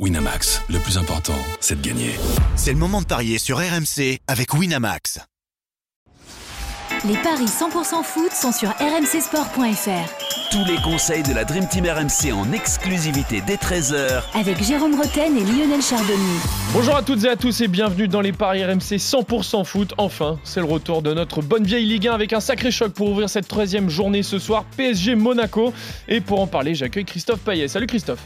Winamax, le plus important, c'est de gagner. C'est le moment de parier sur RMC avec Winamax. Les paris 100% foot sont sur rmcsport.fr. Tous les conseils de la Dream Team RMC en exclusivité dès 13h Avec Jérôme Roten et Lionel Chardonnay. Bonjour à toutes et à tous et bienvenue dans les paris RMC 100% foot. Enfin, c'est le retour de notre bonne vieille Ligue 1 avec un sacré choc pour ouvrir cette 13 journée ce soir, PSG Monaco. Et pour en parler, j'accueille Christophe Payet. Salut Christophe.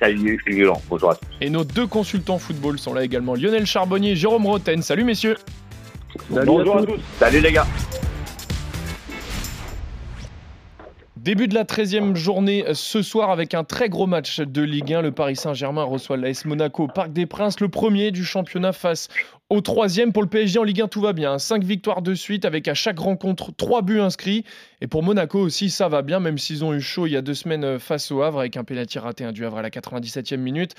Salut Julien, bonjour à tous. Et nos deux consultants football sont là également, Lionel Charbonnier et Jérôme Roten. Salut messieurs. Salut bonjour à tous. Salut les gars. Début de la 13e journée ce soir avec un très gros match de Ligue 1. Le Paris Saint-Germain reçoit l'AS Monaco au Parc des Princes, le premier du championnat face au troisième. Pour le PSG en Ligue 1, tout va bien. Cinq victoires de suite avec à chaque rencontre trois buts inscrits. Et pour Monaco aussi, ça va bien, même s'ils ont eu chaud il y a deux semaines face au Havre avec un pénalty raté, du Havre à la 97e minute.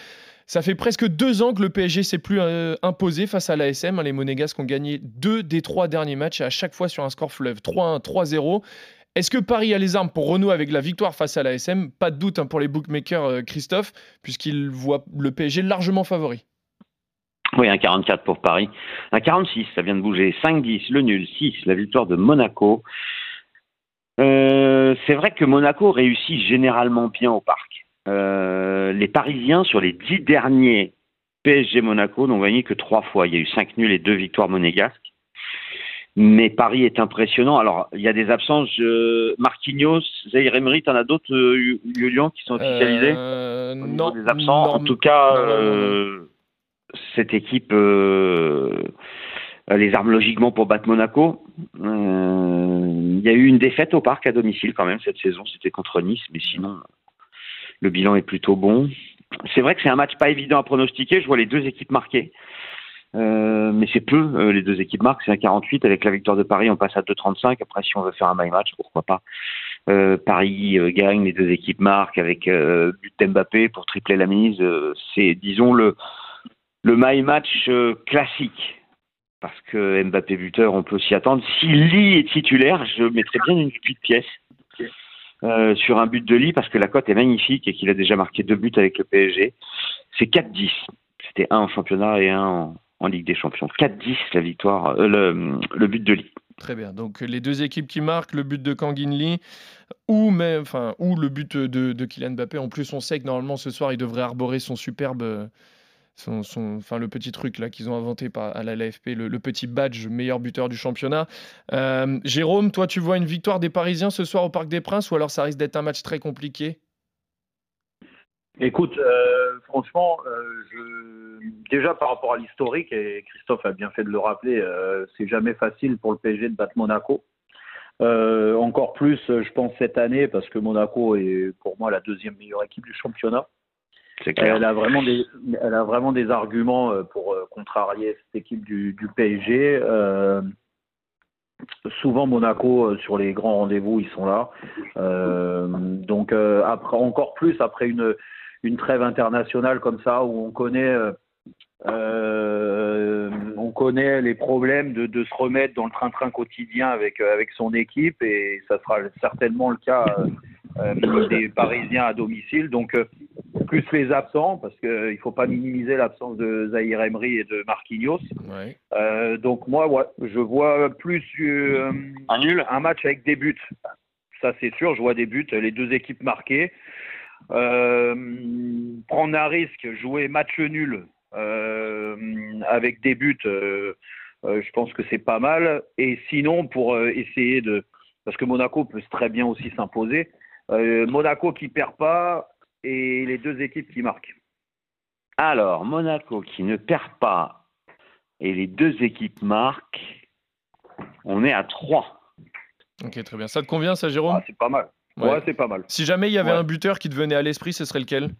Ça fait presque deux ans que le PSG s'est plus euh, imposé face à l'ASM. Les Monégasques ont gagné deux des trois derniers matchs à chaque fois sur un score fleuve 3-1, 3-0. Est-ce que Paris a les armes pour renouer avec la victoire face à l'ASM Pas de doute hein, pour les bookmakers, euh, Christophe, puisqu'ils voient le PSG largement favori. Oui, un 44 pour Paris. Un 46, ça vient de bouger. 5-10, le nul. 6, la victoire de Monaco. Euh, c'est vrai que Monaco réussit généralement bien au parc. Euh, les Parisiens, sur les 10 derniers PSG Monaco, n'ont gagné que 3 fois. Il y a eu 5 nuls et 2 victoires monégasques. Mais Paris est impressionnant. Alors, il y a des absences. Marquinhos, Zaire Emery, t'en as d'autres, euh, Julian, qui sont officialisés euh, Non. Des absents. en tout cas, non, non, non. euh, cette équipe euh, les armes logiquement pour battre Monaco. Il y a eu une défaite au parc à domicile quand même cette saison. C'était contre Nice, mais sinon, le bilan est plutôt bon. C'est vrai que c'est un match pas évident à pronostiquer. Je vois les deux équipes marquées. Euh, mais c'est peu, euh, les deux équipes marquent, c'est un 48. Avec la victoire de Paris, on passe à 2,35. Après, si on veut faire un my match, pourquoi pas. Euh, Paris gagne, les deux équipes marquent avec but d'Mbappé pour tripler la mise. C'est, disons, le, le my match classique. Parce que Mbappé buteur, on peut s'y attendre. Si Lee est titulaire, je mettrais bien une petite pièce sur un but de Lee parce que la cote est magnifique et qu'il a déjà marqué deux buts avec le PSG. C'est 4-10. C'était un en championnat et un en, en Ligue des Champions. 4-10 la victoire, euh, le, but de Lee. Très bien. Donc les deux équipes qui marquent, le but de Kangin Lee ou, même, enfin, ou le but de, Kylian Mbappé. En plus, on sait que normalement ce soir, il devrait arborer son superbe, euh, son, enfin, le petit truc là qu'ils ont inventé à la LFP, le, le petit badge meilleur buteur du championnat. Euh, Jérôme, toi, tu vois une victoire des Parisiens ce soir au Parc des Princes ou alors ça risque d'être un match très compliqué? Écoute, euh, franchement, euh, je... déjà par rapport à l'historique, et Christophe a bien fait de le rappeler, euh, c'est jamais facile pour le PSG de battre Monaco. Euh, encore plus, je pense, cette année, parce que Monaco est pour moi la deuxième meilleure équipe du championnat. C'est clair. Elle a vraiment des, elle a vraiment des arguments euh, pour euh, contrarier cette équipe du, du PSG. Euh, souvent Monaco sur les grands rendez-vous, ils sont là. Euh, donc euh, après, encore plus après une une trêve internationale comme ça où on connaît euh, euh, on connaît les problèmes de, de se remettre dans le train-train quotidien avec euh, avec son équipe et ça sera certainement le cas euh, des Parisiens à domicile. Donc plus les absents parce qu'il ne faut pas minimiser l'absence de Zahir Emery et de Marquinhos. Ouais. Euh, donc moi, ouais, je vois plus euh, Un nul un match avec des buts. Ça c'est sûr, je vois des buts, les deux équipes marquées. Euh, prendre un risque, jouer match nul euh, avec des buts, euh, euh, je pense que c'est pas mal. Et sinon, pour euh, essayer de, parce que Monaco peut très bien aussi s'imposer, euh, Monaco qui perd pas et les deux équipes qui marquent. Alors, Monaco qui ne perd pas et les deux équipes marquent, on est à 3. Ok, très bien. Ça te convient, ça, Jérôme? Ah, c'est pas mal. Ouais. Ouais, c'est pas mal. Si jamais il y avait Ouais. un buteur qui te venait à l'esprit, ce serait lequel?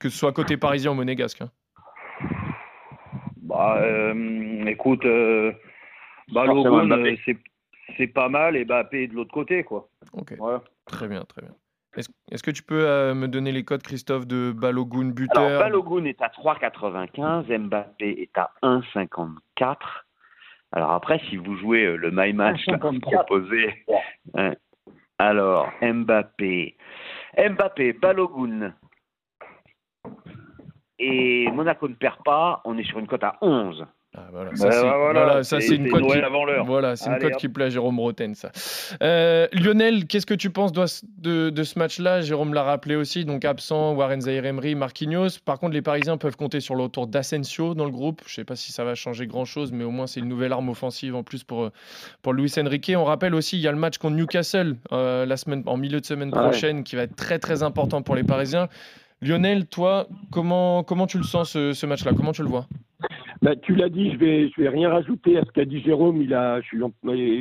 Que ce soit côté parisien ou monégasque. hein. Bah, euh, écoute, euh, euh, c'est c'est pas mal et Mbappé est de l'autre côté, quoi. Ok, Ouais. très bien, très bien. Est-ce est-ce que tu peux euh, me donner les codes, Christophe, de Balogun buteur? Alors, Balogun est à 3,95, Mbappé est à 1,54. Alors après, si vous jouez euh, le My Match là, 1,54. proposé, hein, alors Mbappé, Mbappé, Balogun, et Monaco ne perd pas, on est sur une cote à 11. Ah, voilà, Bah, ça, c'est, voilà, voilà, ça, c'est- une cote qui... avant l'heure. Voilà, c'est une cote qui plaît à Jérôme Roten, ça. Euh, Lionel, qu'est-ce que tu penses de, de, de ce match-là? Jérôme l'a rappelé aussi, donc absent Warren Zaïre-Emery, Marquinhos. Par contre, les Parisiens peuvent compter sur le retour d'Asensio dans le groupe. Je ne sais pas si ça va changer grand-chose, mais au moins c'est une nouvelle arme offensive en plus pour, pour Luis Enrique. On rappelle aussi, il y a le match contre Newcastle euh, la semaine, en milieu de semaine Ouais. prochaine qui va être très très important pour les Parisiens. Lionel, toi, comment, comment tu le sens ce, ce match-là? Comment tu le vois? Bah, tu l'as dit, je vais, je vais rien rajouter à ce qu'a dit Jérôme. Il a, je suis, en-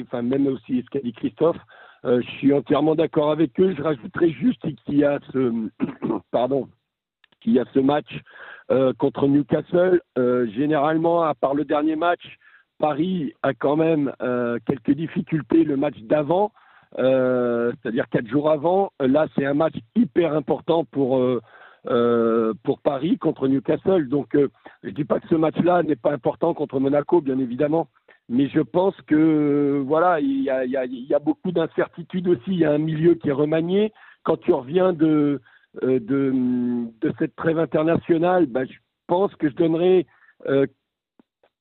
enfin même aussi ce qu'a dit Christophe. Euh, je suis entièrement d'accord avec eux. Je rajouterai juste qu'il y a ce, pardon, qu'il y a ce match euh, contre Newcastle. Euh, généralement, à part le dernier match, Paris a quand même quelques difficultés le match d'avant, c'est-à-dire quatre jours avant. Là, c'est un match hyper important pour euh, pour Paris contre Newcastle. Donc euh, je dis pas que ce match-là n'est pas important contre Monaco, bien évidemment, mais je pense que voilà, il y a, beaucoup d'incertitudes aussi. Il y a un milieu qui est remanié. Quand tu reviens de euh, de, cette trêve internationale, bah, je pense que je donnerais euh,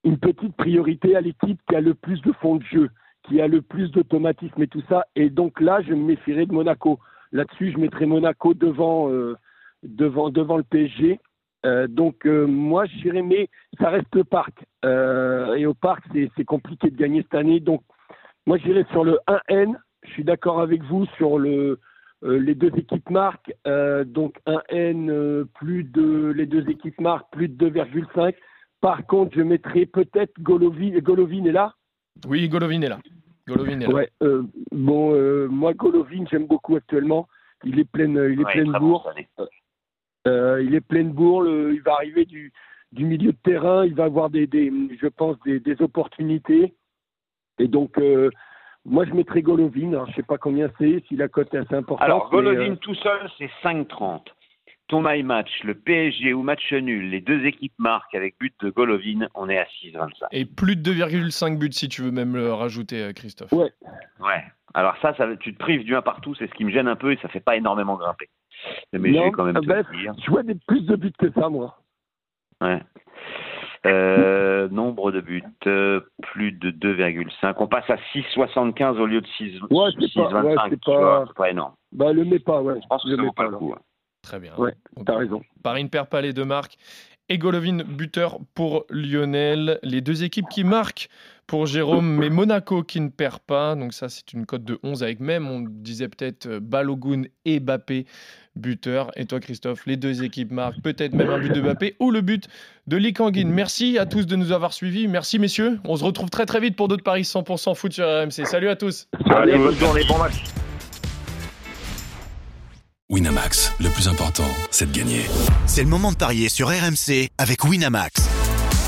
une petite priorité à l'équipe qui a le plus de fond de jeu, qui a le plus d'automatisme et tout ça. Et donc là, je me méfierais de Monaco. Là-dessus, je mettrais Monaco devant devant devant le PSG. Euh, donc euh, moi j'irais, mais ça reste le parc. Euh, et au parc, c'est c'est compliqué de gagner cette année. Donc moi j'irais sur le 1N. Je suis d'accord avec vous sur le euh, les deux équipes marquent. Euh, donc 1N euh, plus de les deux équipes marquent plus de 2,5. Par contre, je mettrais peut-être Golovin. Golovin est là. Oui, Golovin est là. Golovin est là. Ouais. euh, bon, euh, moi Golovin, j'aime beaucoup actuellement. Il est plein, il est Ouais, plein de bon bourre. Euh, il est plein de bourre, il va arriver du, du milieu de terrain, il va avoir des, des je pense, des, des opportunités. Et donc, euh, moi, je mettrais Golovin. Alors, je sais pas combien c'est, si la cote est assez importante. Alors, Golovin euh, tout seul, c'est 5,30. Ton my match, le PSG ou match nul, les deux équipes marquent avec but de Golovin, on est à 6,25. Et plus de 2,5 buts si tu veux même le rajouter, Christophe. Ouais. Ouais. Alors ça, ça, tu te prives du 1 partout, c'est ce qui me gêne un peu et ça fait pas énormément grimper. Mais vais quand même ah ben, je vois des, plus de buts que ça, moi. Ouais. Euh, nombre de buts, euh, plus de 2,5. On passe à 6,75 au lieu de 6, Ouais, c'est pas- 6,25. ouais, pas- pas énorme. Bah, le mets pas, ouais. Je pense que le ça vaut pas le là. coup. hein. Très bien. Ouais, T'as raison. Paris ne perd pas les deux marques. Et Golovin, buteur pour Lionel. Les deux équipes qui marquent pour Jérôme, mais Monaco qui ne perd pas. Donc ça, c'est une cote de 11 avec même, on disait peut-être euh, Balogun et Bappé, buteur. Et toi, Christophe, les deux équipes marquent peut-être même un but de Bappé ou le but de Lee Kangin. Merci à tous de nous avoir suivis. Merci, messieurs. On se retrouve très très vite pour d'autres paris 100% foot sur RMC. Salut à tous. Allez, bonne journée, bon match. Winamax, le plus important, c'est de gagner. C'est le moment de parier sur RMC avec Winamax.